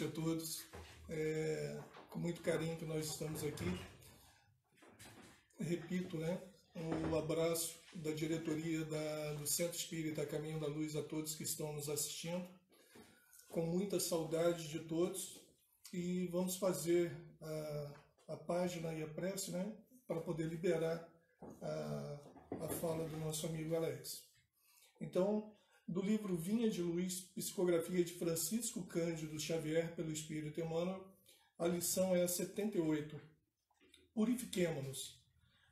noite a todos. É, com muito carinho que nós estamos aqui. Repito, né? O abraço da diretoria da, do Centro Espírita Caminho da Luz a todos que estão nos assistindo. Com muita saudade de todos. E vamos fazer a, a página e a prece, né? Para poder liberar a, a fala do nosso amigo Alex. Então, do livro Vinha de Luz, psicografia de Francisco Cândido Xavier pelo Espírito Emmanuel, a lição é a 78. Purifiquemo-nos,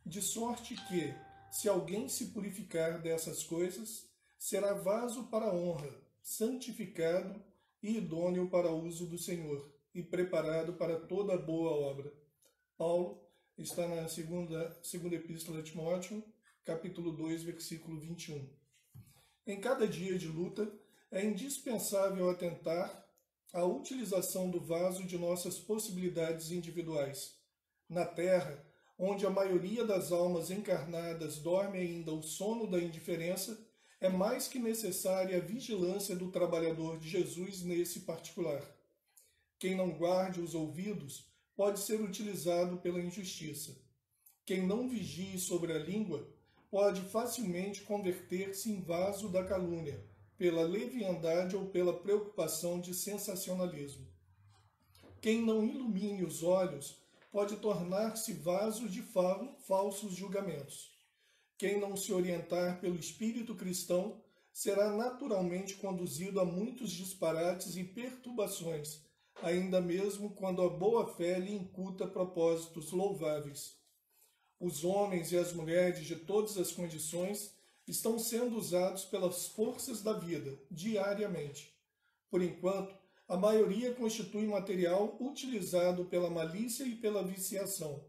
de sorte que, se alguém se purificar dessas coisas, será vaso para honra, santificado e idôneo para o uso do Senhor, e preparado para toda boa obra. Paulo está na segunda, segunda epístola de Timóteo, capítulo 2, versículo 21. Em cada dia de luta, é indispensável atentar à utilização do vaso de nossas possibilidades individuais. Na Terra, onde a maioria das almas encarnadas dorme ainda o sono da indiferença, é mais que necessária a vigilância do trabalhador de Jesus nesse particular. Quem não guarde os ouvidos pode ser utilizado pela injustiça. Quem não vigie sobre a língua pode facilmente converter-se em vaso da calúnia, pela leviandade ou pela preocupação de sensacionalismo. Quem não ilumine os olhos pode tornar-se vaso de falsos julgamentos. Quem não se orientar pelo espírito cristão será naturalmente conduzido a muitos disparates e perturbações, ainda mesmo quando a boa fé lhe incuta propósitos louváveis. Os homens e as mulheres de todas as condições estão sendo usados pelas forças da vida diariamente. Por enquanto, a maioria constitui material utilizado pela malícia e pela viciação.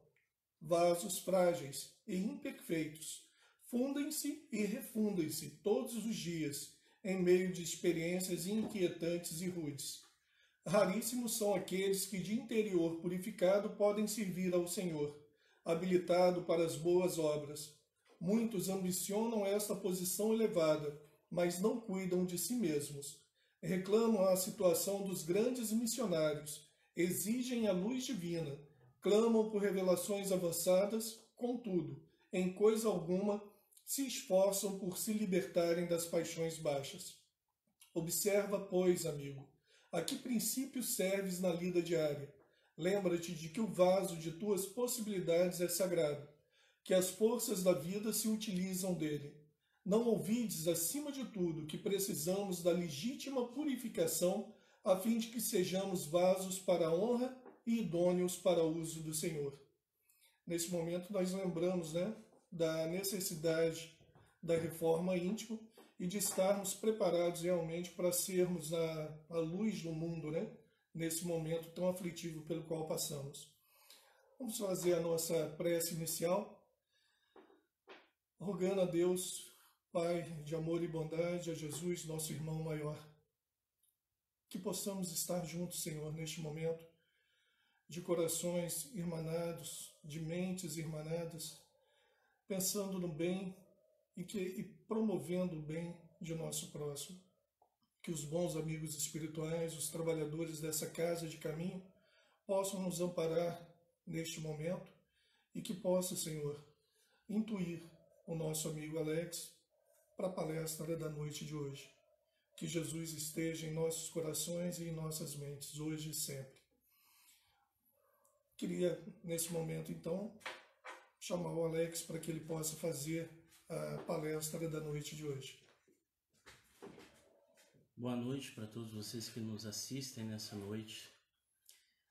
Vasos frágeis e imperfeitos fundem-se e refundem-se todos os dias em meio de experiências inquietantes e rudes. Raríssimos são aqueles que de interior purificado podem servir ao Senhor habilitado para as boas obras. Muitos ambicionam esta posição elevada, mas não cuidam de si mesmos. Reclamam a situação dos grandes missionários, exigem a luz divina, clamam por revelações avançadas, contudo, em coisa alguma, se esforçam por se libertarem das paixões baixas. Observa, pois, amigo, a que princípios serves na lida diária Lembra-te de que o vaso de tuas possibilidades é sagrado, que as forças da vida se utilizam dele. Não ouvides, acima de tudo, que precisamos da legítima purificação a fim de que sejamos vasos para a honra e idôneos para o uso do Senhor. Nesse momento, nós lembramos né, da necessidade da reforma íntima e de estarmos preparados realmente para sermos a, a luz do mundo, né? Nesse momento tão aflitivo pelo qual passamos. Vamos fazer a nossa prece inicial, rogando a Deus, Pai de amor e bondade, a Jesus, nosso irmão maior, que possamos estar juntos, Senhor, neste momento, de corações irmanados, de mentes irmanadas, pensando no bem e, que, e promovendo o bem de nosso próximo que os bons amigos espirituais, os trabalhadores dessa casa de caminho, possam nos amparar neste momento e que possa, Senhor, intuir o nosso amigo Alex para a palestra da noite de hoje. Que Jesus esteja em nossos corações e em nossas mentes, hoje e sempre. Queria, nesse momento, então, chamar o Alex para que ele possa fazer a palestra da noite de hoje. Boa noite para todos vocês que nos assistem nessa noite.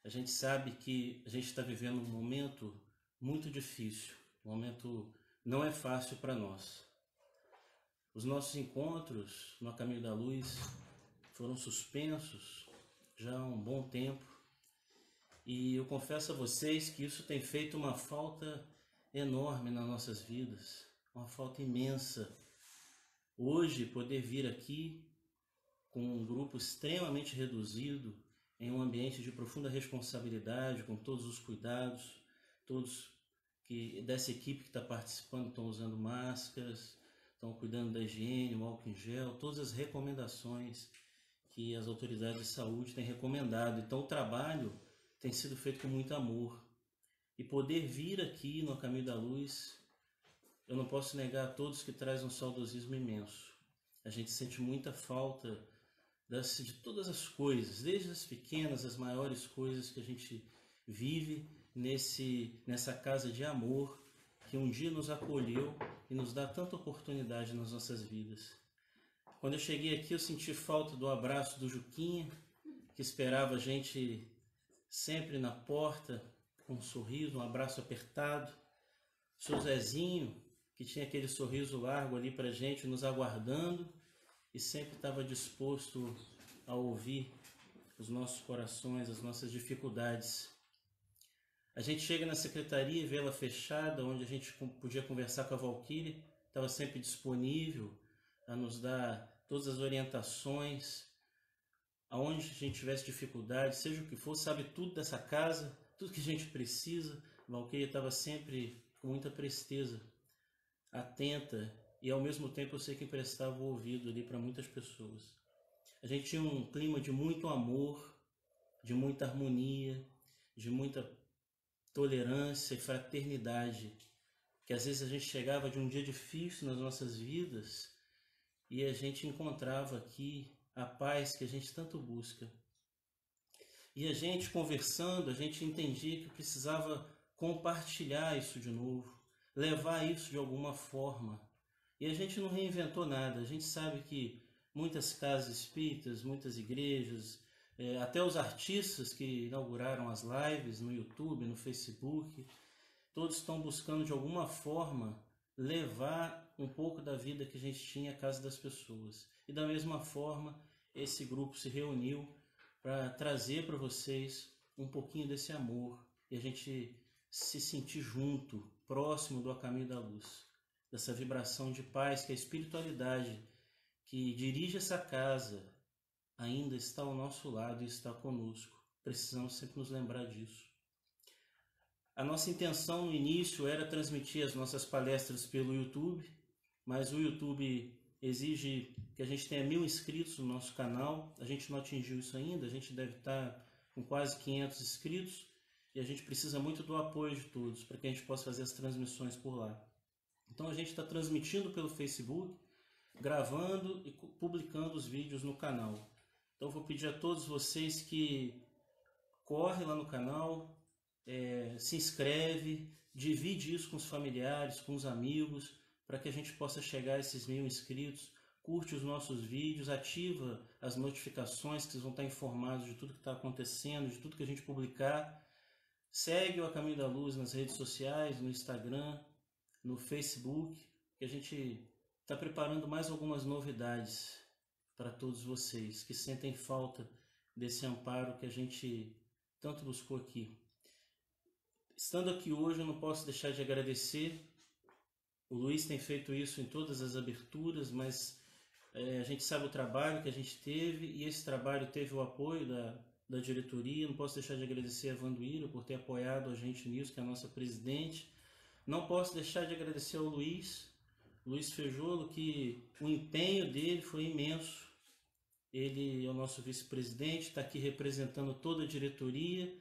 A gente sabe que a gente está vivendo um momento muito difícil, um momento não é fácil para nós. Os nossos encontros no Caminho da Luz foram suspensos já há um bom tempo e eu confesso a vocês que isso tem feito uma falta enorme nas nossas vidas, uma falta imensa. Hoje, poder vir aqui com um grupo extremamente reduzido, em um ambiente de profunda responsabilidade, com todos os cuidados, todos que dessa equipe que está participando estão usando máscaras, estão cuidando da higiene, o álcool em gel, todas as recomendações que as autoridades de saúde têm recomendado. Então, o trabalho tem sido feito com muito amor. E poder vir aqui no Caminho da Luz, eu não posso negar a todos que traz um saudosismo imenso. A gente sente muita falta das, de todas as coisas, desde as pequenas, as maiores coisas que a gente vive nesse, nessa casa de amor que um dia nos acolheu e nos dá tanta oportunidade nas nossas vidas. Quando eu cheguei aqui, eu senti falta do abraço do Juquinha, que esperava a gente sempre na porta, com um sorriso, um abraço apertado. Seu Zezinho, que tinha aquele sorriso largo ali para gente, nos aguardando e sempre estava disposto a ouvir os nossos corações, as nossas dificuldades. A gente chega na secretaria e vê ela fechada, onde a gente podia conversar com a Valkyrie, estava sempre disponível a nos dar todas as orientações, aonde a gente tivesse dificuldade, seja o que for, sabe tudo dessa casa, tudo que a gente precisa. A Valkyrie estava sempre com muita presteza, atenta e ao mesmo tempo eu sei que emprestava o ouvido ali para muitas pessoas. A gente tinha um clima de muito amor, de muita harmonia, de muita tolerância e fraternidade, que às vezes a gente chegava de um dia difícil nas nossas vidas e a gente encontrava aqui a paz que a gente tanto busca. E a gente conversando, a gente entendia que precisava compartilhar isso de novo, levar isso de alguma forma e a gente não reinventou nada, a gente sabe que muitas casas espíritas, muitas igrejas, é, até os artistas que inauguraram as lives no YouTube, no Facebook, todos estão buscando de alguma forma levar um pouco da vida que a gente tinha à casa das pessoas. E da mesma forma, esse grupo se reuniu para trazer para vocês um pouquinho desse amor e a gente se sentir junto, próximo do A Caminho da Luz dessa vibração de paz que a espiritualidade que dirige essa casa ainda está ao nosso lado e está conosco. Precisamos sempre nos lembrar disso. A nossa intenção no início era transmitir as nossas palestras pelo YouTube, mas o YouTube exige que a gente tenha mil inscritos no nosso canal. A gente não atingiu isso ainda, a gente deve estar com quase 500 inscritos e a gente precisa muito do apoio de todos para que a gente possa fazer as transmissões por lá. Então a gente está transmitindo pelo Facebook, gravando e publicando os vídeos no canal. Então vou pedir a todos vocês que corre lá no canal, é, se inscreve, divide isso com os familiares, com os amigos, para que a gente possa chegar a esses mil inscritos. Curte os nossos vídeos, ativa as notificações que vocês vão estar informados de tudo que está acontecendo, de tudo que a gente publicar. Segue o A Caminho da Luz nas redes sociais, no Instagram, no Facebook, que a gente está preparando mais algumas novidades para todos vocês que sentem falta desse amparo que a gente tanto buscou aqui. Estando aqui hoje, eu não posso deixar de agradecer. O Luiz tem feito isso em todas as aberturas, mas é, a gente sabe o trabalho que a gente teve e esse trabalho teve o apoio da, da diretoria. Não posso deixar de agradecer a Vanduíra por ter apoiado a gente nisso, que é a nossa presidente não posso deixar de agradecer ao Luiz, Luiz Feijolo, que o empenho dele foi imenso. Ele é o nosso vice-presidente, está aqui representando toda a diretoria.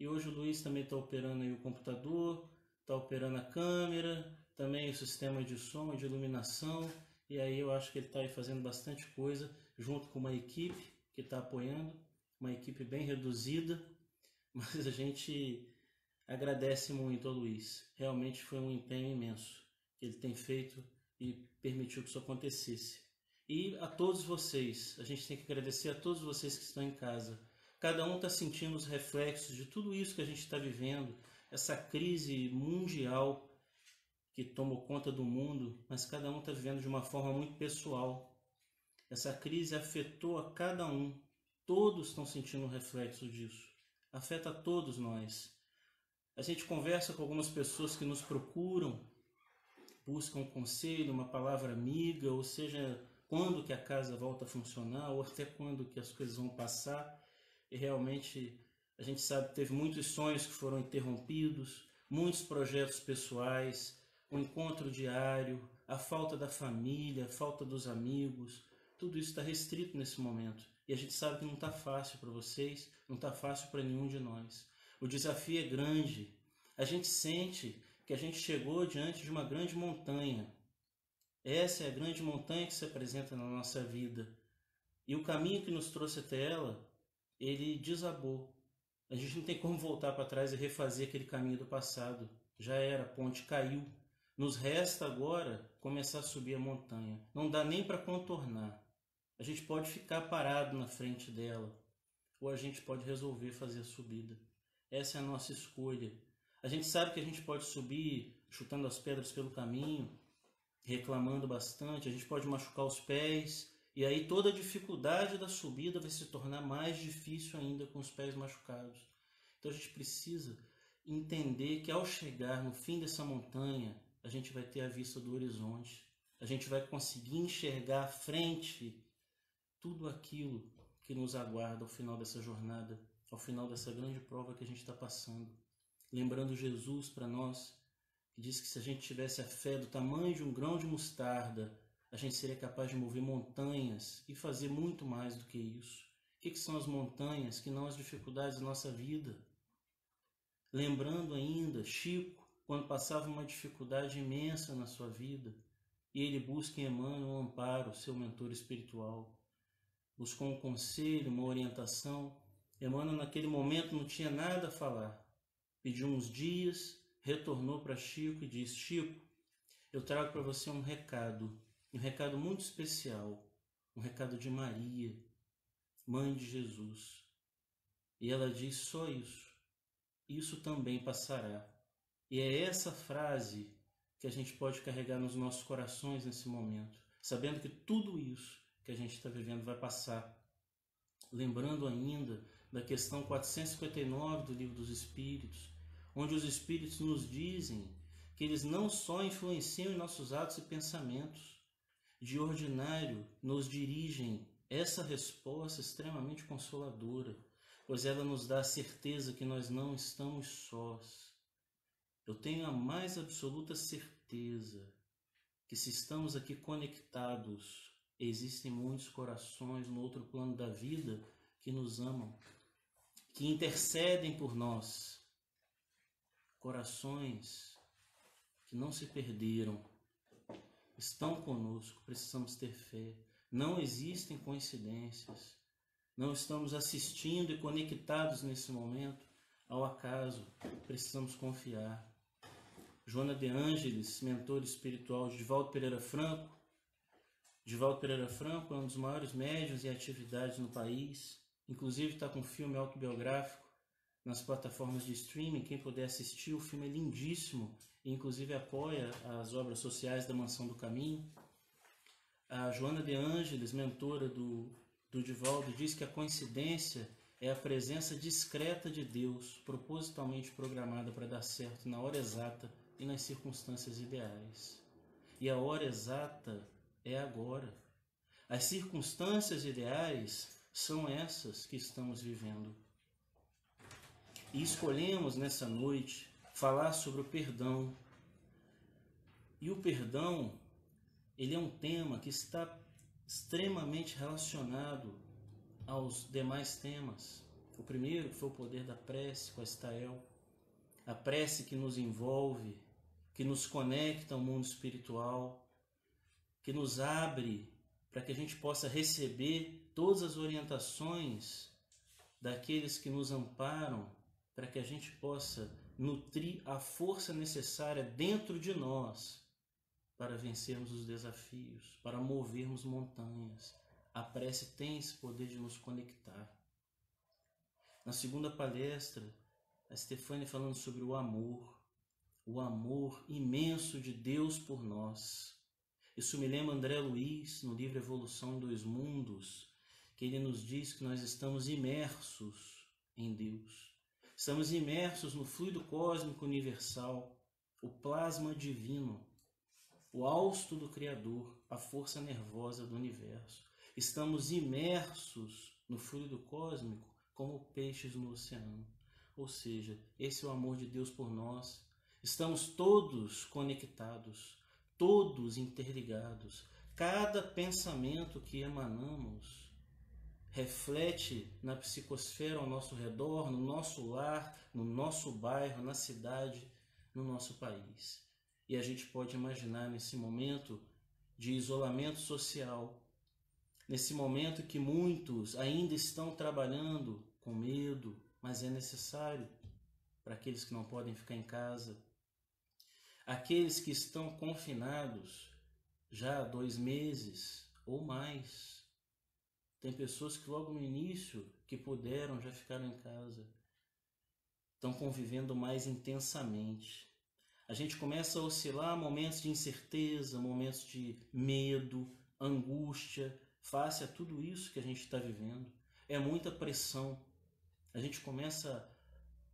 E hoje o Luiz também está operando o computador, está operando a câmera, também o sistema de som de iluminação. E aí eu acho que ele está aí fazendo bastante coisa, junto com uma equipe que está apoiando, uma equipe bem reduzida, mas a gente agradece muito ao Luiz. Realmente foi um empenho imenso que ele tem feito e permitiu que isso acontecesse. E a todos vocês, a gente tem que agradecer a todos vocês que estão em casa. Cada um está sentindo os reflexos de tudo isso que a gente está vivendo, essa crise mundial que tomou conta do mundo, mas cada um está vivendo de uma forma muito pessoal. Essa crise afetou a cada um. Todos estão sentindo o reflexo disso. Afeta a todos nós. A gente conversa com algumas pessoas que nos procuram, buscam um conselho, uma palavra amiga, ou seja, quando que a casa volta a funcionar, ou até quando que as coisas vão passar. E realmente a gente sabe que teve muitos sonhos que foram interrompidos, muitos projetos pessoais, o um encontro diário, a falta da família, a falta dos amigos, tudo isso está restrito nesse momento. E a gente sabe que não está fácil para vocês, não está fácil para nenhum de nós. O desafio é grande. A gente sente que a gente chegou diante de uma grande montanha. Essa é a grande montanha que se apresenta na nossa vida. E o caminho que nos trouxe até ela, ele desabou. A gente não tem como voltar para trás e refazer aquele caminho do passado. Já era, a ponte caiu. Nos resta agora começar a subir a montanha. Não dá nem para contornar. A gente pode ficar parado na frente dela, ou a gente pode resolver fazer a subida. Essa é a nossa escolha. A gente sabe que a gente pode subir chutando as pedras pelo caminho, reclamando bastante, a gente pode machucar os pés, e aí toda a dificuldade da subida vai se tornar mais difícil ainda com os pés machucados. Então a gente precisa entender que ao chegar no fim dessa montanha, a gente vai ter a vista do horizonte, a gente vai conseguir enxergar à frente tudo aquilo que nos aguarda ao final dessa jornada, ao final dessa grande prova que a gente está passando. Lembrando Jesus para nós, que diz que se a gente tivesse a fé do tamanho de um grão de mostarda, a gente seria capaz de mover montanhas e fazer muito mais do que isso. O que, que são as montanhas que não as dificuldades da nossa vida? Lembrando ainda Chico, quando passava uma dificuldade imensa na sua vida, e ele busca em Emmanuel um amparo, seu mentor espiritual buscou um conselho, uma orientação. Emmanuel, naquele momento, não tinha nada a falar. Pediu uns dias, retornou para Chico e disse: Chico, eu trago para você um recado, um recado muito especial, um recado de Maria, mãe de Jesus. E ela diz só isso. Isso também passará. E é essa frase que a gente pode carregar nos nossos corações nesse momento, sabendo que tudo isso que a gente está vivendo vai passar. Lembrando ainda da questão 459 do Livro dos Espíritos, onde os Espíritos nos dizem que eles não só influenciam em nossos atos e pensamentos, de ordinário nos dirigem essa resposta extremamente consoladora, pois ela nos dá a certeza que nós não estamos sós. Eu tenho a mais absoluta certeza que se estamos aqui conectados existem muitos corações no outro plano da vida que nos amam, que intercedem por nós. Corações que não se perderam, estão conosco, precisamos ter fé. Não existem coincidências. Não estamos assistindo e conectados nesse momento ao acaso. Precisamos confiar. Joana de Ângeles, mentor espiritual de Valdo Pereira Franco, Divaldo Pereira Franco é um dos maiores médios e atividades no país. Inclusive está com um filme autobiográfico nas plataformas de streaming. Quem puder assistir, o filme é lindíssimo e inclusive apoia as obras sociais da Mansão do Caminho. A Joana de Ângeles, mentora do, do Divaldo, diz que a coincidência é a presença discreta de Deus, propositalmente programada para dar certo na hora exata e nas circunstâncias ideais. E a hora exata é agora. As circunstâncias ideais são essas que estamos vivendo. E escolhemos nessa noite falar sobre o perdão. E o perdão, ele é um tema que está extremamente relacionado aos demais temas. O primeiro foi o poder da prece com a Estael, a prece que nos envolve, que nos conecta ao mundo espiritual, que nos abre para que a gente possa receber todas as orientações daqueles que nos amparam, para que a gente possa nutrir a força necessária dentro de nós para vencermos os desafios, para movermos montanhas. A prece tem esse poder de nos conectar. Na segunda palestra, a Stefania falando sobre o amor, o amor imenso de Deus por nós. Isso me lembra André Luiz, no livro Evolução em Dois Mundos, que ele nos diz que nós estamos imersos em Deus. Estamos imersos no fluido cósmico universal, o plasma divino, o hausto do Criador, a força nervosa do universo. Estamos imersos no fluido cósmico como peixes no oceano. Ou seja, esse é o amor de Deus por nós. Estamos todos conectados todos interligados. Cada pensamento que emanamos reflete na psicosfera ao nosso redor, no nosso lar, no nosso bairro, na cidade, no nosso país. E a gente pode imaginar nesse momento de isolamento social, nesse momento que muitos ainda estão trabalhando com medo, mas é necessário para aqueles que não podem ficar em casa, aqueles que estão confinados já há dois meses ou mais. Tem pessoas que logo no início que puderam já ficaram em casa, estão convivendo mais intensamente. A gente começa a oscilar momentos de incerteza, momentos de medo, angústia, face a tudo isso que a gente está vivendo. É muita pressão. A gente começa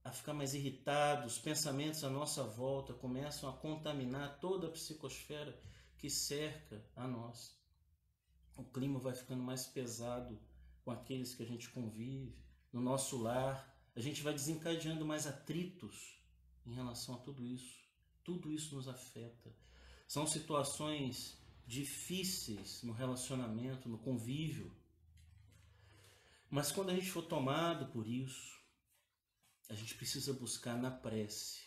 a ficar mais irritado, os pensamentos à nossa volta começam a contaminar toda a psicosfera que cerca a nós. O clima vai ficando mais pesado com aqueles que a gente convive, no nosso lar. A gente vai desencadeando mais atritos em relação a tudo isso. Tudo isso nos afeta. São situações difíceis no relacionamento, no convívio. Mas quando a gente for tomado por isso, a gente precisa buscar na prece.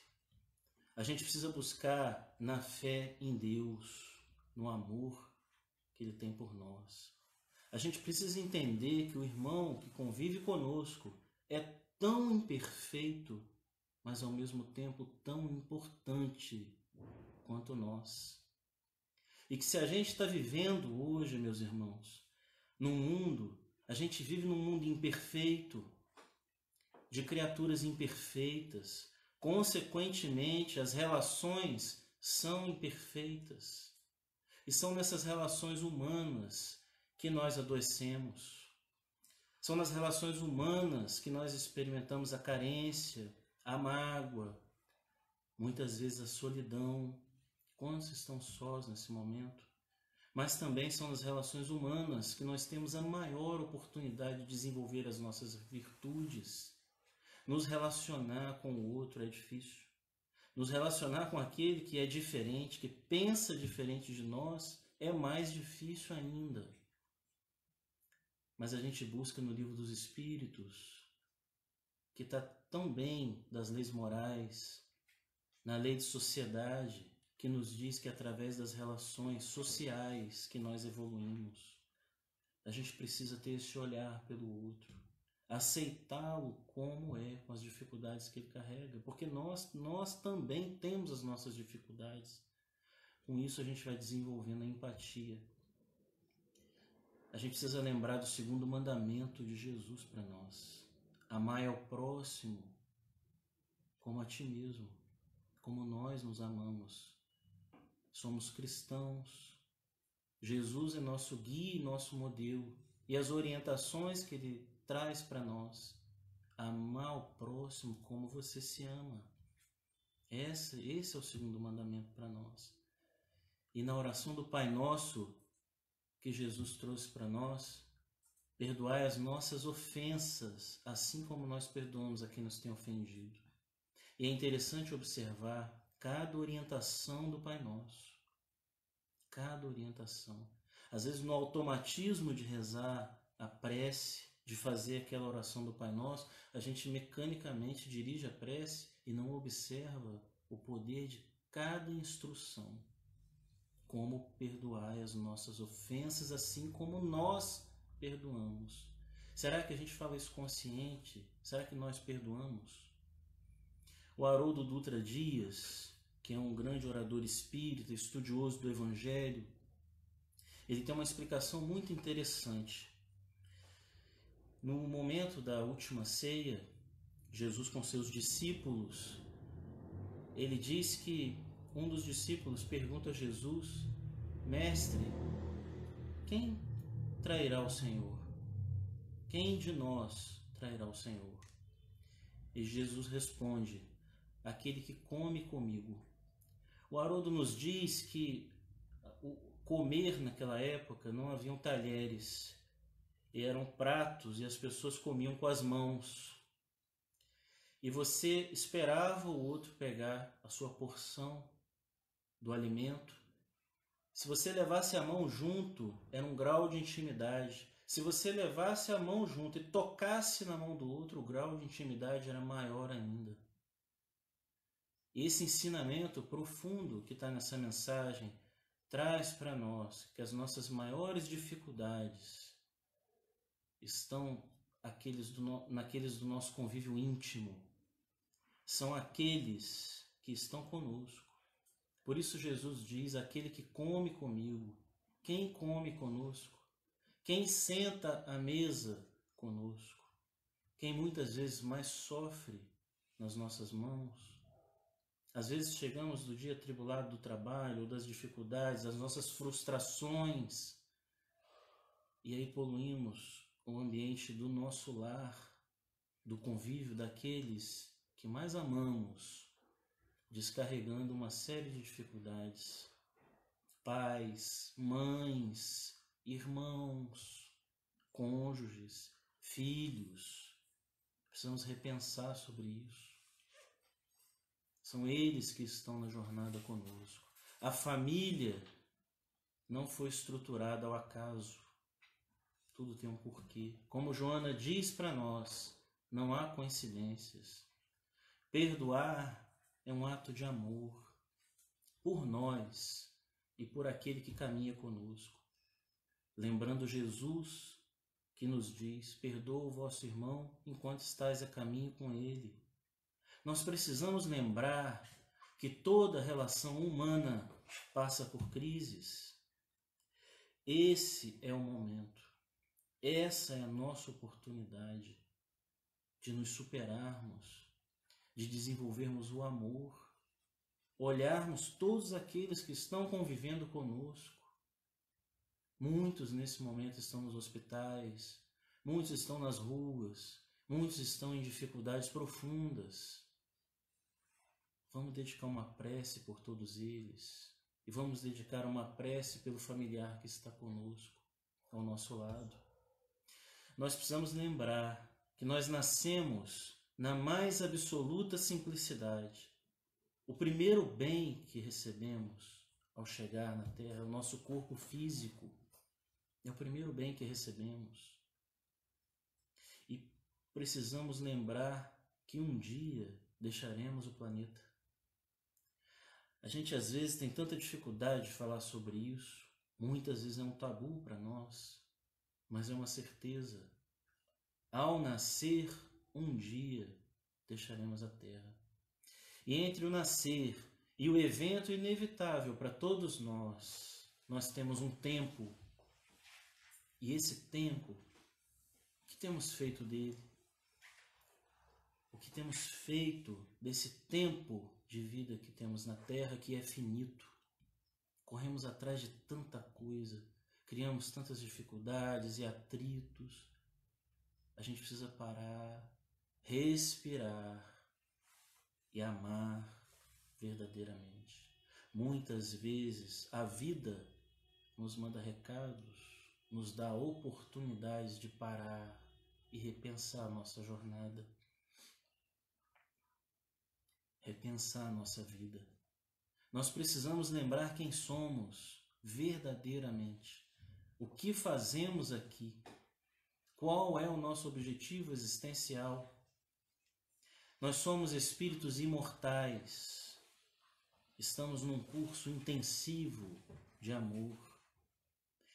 A gente precisa buscar na fé em Deus, no amor que Ele tem por nós. A gente precisa entender que o irmão que convive conosco é tão imperfeito, mas ao mesmo tempo tão importante quanto nós. E que se a gente está vivendo hoje, meus irmãos, num mundo, a gente vive num mundo imperfeito, de criaturas imperfeitas, consequentemente, as relações são imperfeitas. E são nessas relações humanas que nós adoecemos. São nas relações humanas que nós experimentamos a carência, a mágoa, muitas vezes a solidão, Quantos estão sós nesse momento? Mas também são nas relações humanas que nós temos a maior oportunidade de desenvolver as nossas virtudes. Nos relacionar com o outro é difícil. Nos relacionar com aquele que é diferente, que pensa diferente de nós, é mais difícil ainda. Mas a gente busca no livro dos Espíritos, que está tão bem das leis morais, na lei de sociedade, que nos diz que através das relações sociais que nós evoluímos, a gente precisa ter esse olhar pelo outro, aceitá-lo como é, com as dificuldades que ele carrega, porque nós, nós também temos as nossas dificuldades. Com isso a gente vai desenvolvendo a empatia. A gente precisa lembrar do segundo mandamento de Jesus para nós: amai ao próximo como a ti mesmo, como nós nos amamos somos cristãos. Jesus é nosso guia e nosso modelo. E as orientações que ele traz para nós. Amar o próximo como você se ama. Esse, esse é o segundo mandamento para nós. E na oração do Pai Nosso, que Jesus trouxe para nós, perdoai as nossas ofensas, assim como nós perdoamos a quem nos tem ofendido. E é interessante observar cada orientação do Pai Nosso. Cada orientação. Às vezes, no automatismo de rezar a prece, de fazer aquela oração do Pai Nosso, a gente mecanicamente dirige a prece e não observa o poder de cada instrução. Como perdoar as nossas ofensas, assim como nós perdoamos. Será que a gente fala isso consciente? Será que nós perdoamos? O Haroldo Dutra Dias, que é um grande orador espírita, estudioso do Evangelho, ele tem uma explicação muito interessante. No momento da última ceia, Jesus com seus discípulos, ele diz que um dos discípulos pergunta a Jesus: Mestre, quem trairá o Senhor? Quem de nós trairá o Senhor? E Jesus responde: aquele que come comigo. O Haroldo nos diz que comer naquela época não haviam talheres, eram pratos e as pessoas comiam com as mãos. E você esperava o outro pegar a sua porção do alimento. Se você levasse a mão junto, era um grau de intimidade. Se você levasse a mão junto e tocasse na mão do outro, o grau de intimidade era maior ainda. Esse ensinamento profundo que está nessa mensagem traz para nós que as nossas maiores dificuldades estão aqueles do, naqueles do nosso convívio íntimo, são aqueles que estão conosco. Por isso Jesus diz: aquele que come comigo, quem come conosco, quem senta à mesa conosco, quem muitas vezes mais sofre nas nossas mãos. Às vezes chegamos do dia tribulado do trabalho, ou das dificuldades, das nossas frustrações, e aí poluímos o ambiente do nosso lar, do convívio daqueles que mais amamos, descarregando uma série de dificuldades. Pais, mães, irmãos, cônjuges, filhos. Precisamos repensar sobre isso. São eles que estão na jornada conosco. A família não foi estruturada ao acaso. Tudo tem um porquê. Como Joana diz para nós, não há coincidências. Perdoar é um ato de amor por nós e por aquele que caminha conosco. Lembrando Jesus que nos diz: perdoa o vosso irmão enquanto estais a caminho com ele. Nós precisamos lembrar que toda relação humana passa por crises. Esse é o momento essa é a nossa oportunidade de nos superarmos, de desenvolvermos o amor, olharmos todos aqueles que estão convivendo conosco. Muitos nesse momento estão nos hospitais, muitos estão nas ruas, muitos estão em dificuldades profundas. Vamos dedicar uma prece por todos eles e vamos dedicar uma prece pelo familiar que está conosco, ao nosso lado nós precisamos lembrar que nós nascemos na mais absoluta simplicidade. O primeiro bem que recebemos ao chegar na Terra é o nosso corpo físico. É o primeiro bem que recebemos. E precisamos lembrar que um dia deixaremos o planeta. A gente às vezes tem tanta dificuldade de falar sobre isso, muitas vezes é um tabu para nós mas é uma certeza. Ao nascer, um dia deixaremos a terra. E entre o nascer e o evento inevitável para todos nós, nós temos um tempo. E esse tempo, o que temos feito dele? O que temos feito desse tempo de vida que temos na terra que é finito? Corremos atrás de tanta coisa criamos tantas dificuldades e atritos. A gente precisa parar, respirar e amar verdadeiramente. Muitas vezes a vida nos manda recados, nos dá oportunidades de parar e repensar nossa jornada, repensar nossa vida. Nós precisamos lembrar quem somos verdadeiramente. O que fazemos aqui? Qual é o nosso objetivo existencial? Nós somos espíritos imortais. Estamos num curso intensivo de amor.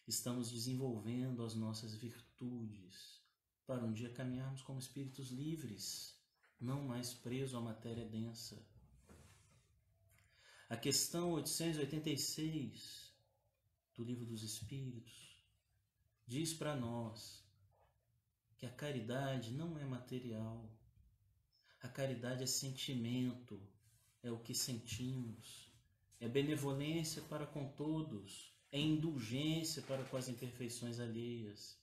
Estamos desenvolvendo as nossas virtudes para um dia caminharmos como espíritos livres, não mais presos à matéria densa. A questão 886 do Livro dos Espíritos diz para nós que a caridade não é material. A caridade é sentimento, é o que sentimos, é benevolência para com todos, é indulgência para com as imperfeições alheias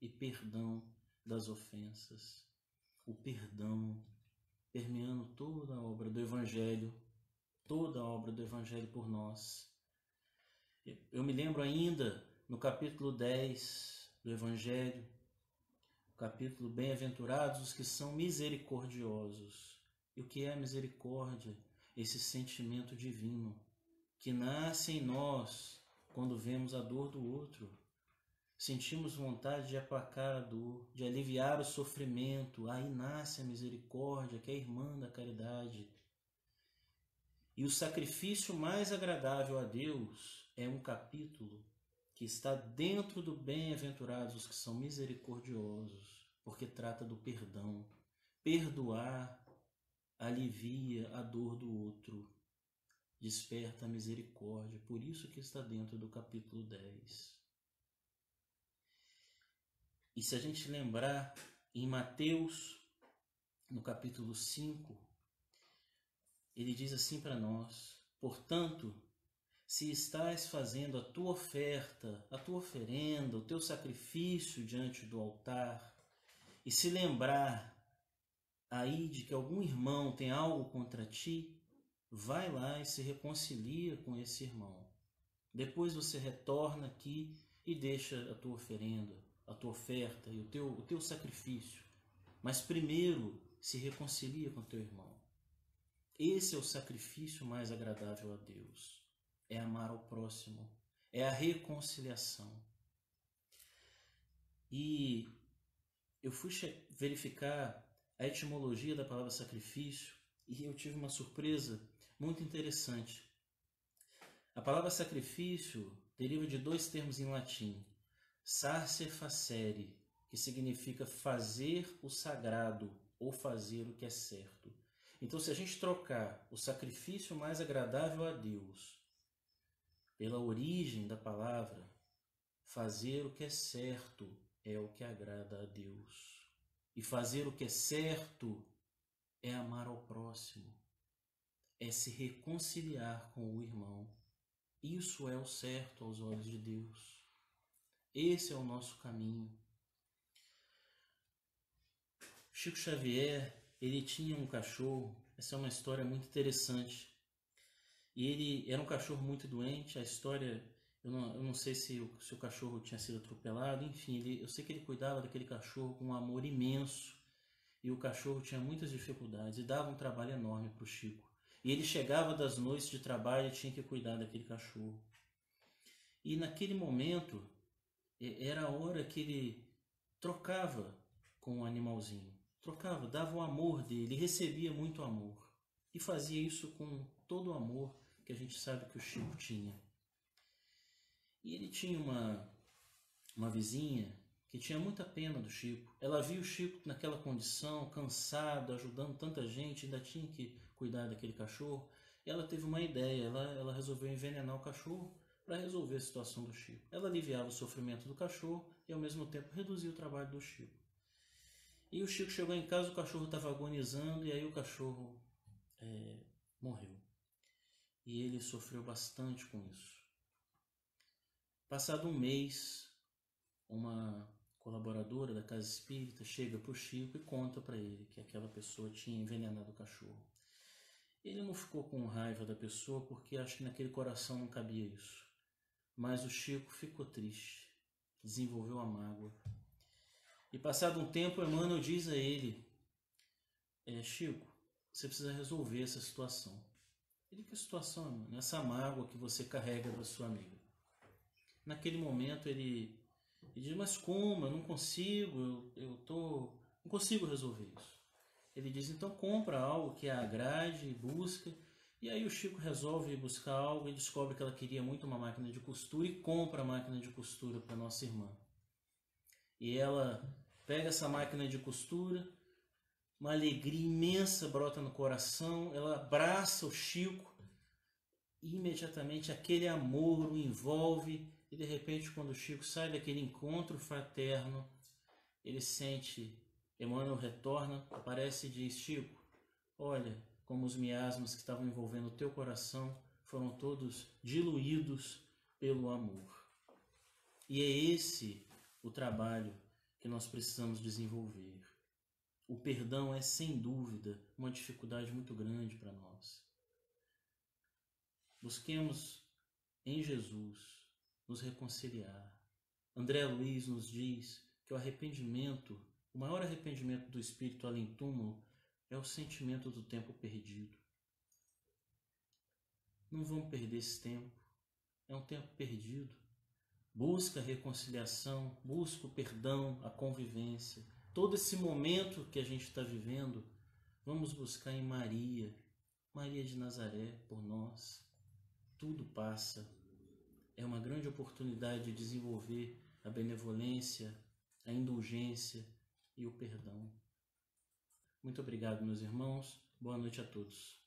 e perdão das ofensas. O perdão permeando toda a obra do Evangelho, toda a obra do Evangelho por nós. Eu me lembro ainda no capítulo 10 do Evangelho, capítulo Bem-aventurados os que são misericordiosos. E o que é a misericórdia? Esse sentimento divino que nasce em nós quando vemos a dor do outro. sentimos vontade de aplacar a dor, de aliviar o sofrimento, aí nasce a misericórdia, que é irmã da caridade. E o sacrifício mais agradável a Deus é um capítulo que está dentro do bem-aventurados os que são misericordiosos, porque trata do perdão. Perdoar alivia a dor do outro, desperta a misericórdia, por isso que está dentro do capítulo 10. E se a gente lembrar em Mateus, no capítulo 5, ele diz assim para nós: Portanto, se estás fazendo a tua oferta, a tua oferenda, o teu sacrifício diante do altar, e se lembrar aí de que algum irmão tem algo contra ti, vai lá e se reconcilia com esse irmão. Depois você retorna aqui e deixa a tua oferenda, a tua oferta e o teu, o teu sacrifício. Mas primeiro se reconcilia com teu irmão. Esse é o sacrifício mais agradável a Deus. É amar ao próximo, é a reconciliação. E eu fui verificar a etimologia da palavra sacrifício e eu tive uma surpresa muito interessante. A palavra sacrifício deriva de dois termos em latim: sarce facere, que significa fazer o sagrado ou fazer o que é certo. Então, se a gente trocar o sacrifício mais agradável a Deus pela origem da palavra, fazer o que é certo é o que agrada a Deus. E fazer o que é certo é amar ao próximo é se reconciliar com o irmão. Isso é o certo aos olhos de Deus. Esse é o nosso caminho. Chico Xavier, ele tinha um cachorro, essa é uma história muito interessante. E ele era um cachorro muito doente, a história, eu não, eu não sei se o, se o cachorro tinha sido atropelado, enfim, ele, eu sei que ele cuidava daquele cachorro com um amor imenso. E o cachorro tinha muitas dificuldades e dava um trabalho enorme para o Chico. E ele chegava das noites de trabalho e tinha que cuidar daquele cachorro. E naquele momento era a hora que ele trocava com o animalzinho. Trocava, dava o amor dele, recebia muito amor. E fazia isso com todo o amor que a gente sabe que o Chico tinha. E ele tinha uma, uma vizinha que tinha muita pena do Chico. Ela via o Chico naquela condição, cansado, ajudando tanta gente, ainda tinha que cuidar daquele cachorro. E ela teve uma ideia, ela, ela resolveu envenenar o cachorro para resolver a situação do Chico. Ela aliviava o sofrimento do cachorro e ao mesmo tempo reduzia o trabalho do Chico. E o Chico chegou em casa, o cachorro estava agonizando e aí o cachorro é, morreu. E ele sofreu bastante com isso. Passado um mês, uma colaboradora da casa espírita chega para o Chico e conta para ele que aquela pessoa tinha envenenado o cachorro. Ele não ficou com raiva da pessoa porque acho que naquele coração não cabia isso. Mas o Chico ficou triste, desenvolveu a mágoa. E passado um tempo, Emmanuel diz a ele: é, Chico, você precisa resolver essa situação. Ele, que situação, Emmanuel? Essa mágoa que você carrega da sua amiga. Naquele momento ele, ele diz: Mas como? Eu não consigo, eu, eu tô, não consigo resolver isso. Ele diz: então compra algo que a agrade, busca. E aí o Chico resolve buscar algo e descobre que ela queria muito uma máquina de costura e compra a máquina de costura para nossa irmã. E ela pega essa máquina de costura, uma alegria imensa brota no coração, ela abraça o Chico e imediatamente aquele amor o envolve e de repente quando o Chico sai daquele encontro fraterno, ele sente Emmanuel retorna, aparece e diz: Chico, olha como os miasmas que estavam envolvendo o teu coração foram todos diluídos pelo amor. E é esse o trabalho que nós precisamos desenvolver. O perdão é, sem dúvida, uma dificuldade muito grande para nós. Busquemos em Jesus nos reconciliar. André Luiz nos diz que o arrependimento o maior arrependimento do espírito além túmulo é o sentimento do tempo perdido. Não vamos perder esse tempo. É um tempo perdido. busca a reconciliação, busca o perdão, a convivência. Todo esse momento que a gente está vivendo, vamos buscar em Maria, Maria de Nazaré, por nós. Tudo passa. É uma grande oportunidade de desenvolver a benevolência, a indulgência e o perdão. Muito obrigado, meus irmãos. Boa noite a todos.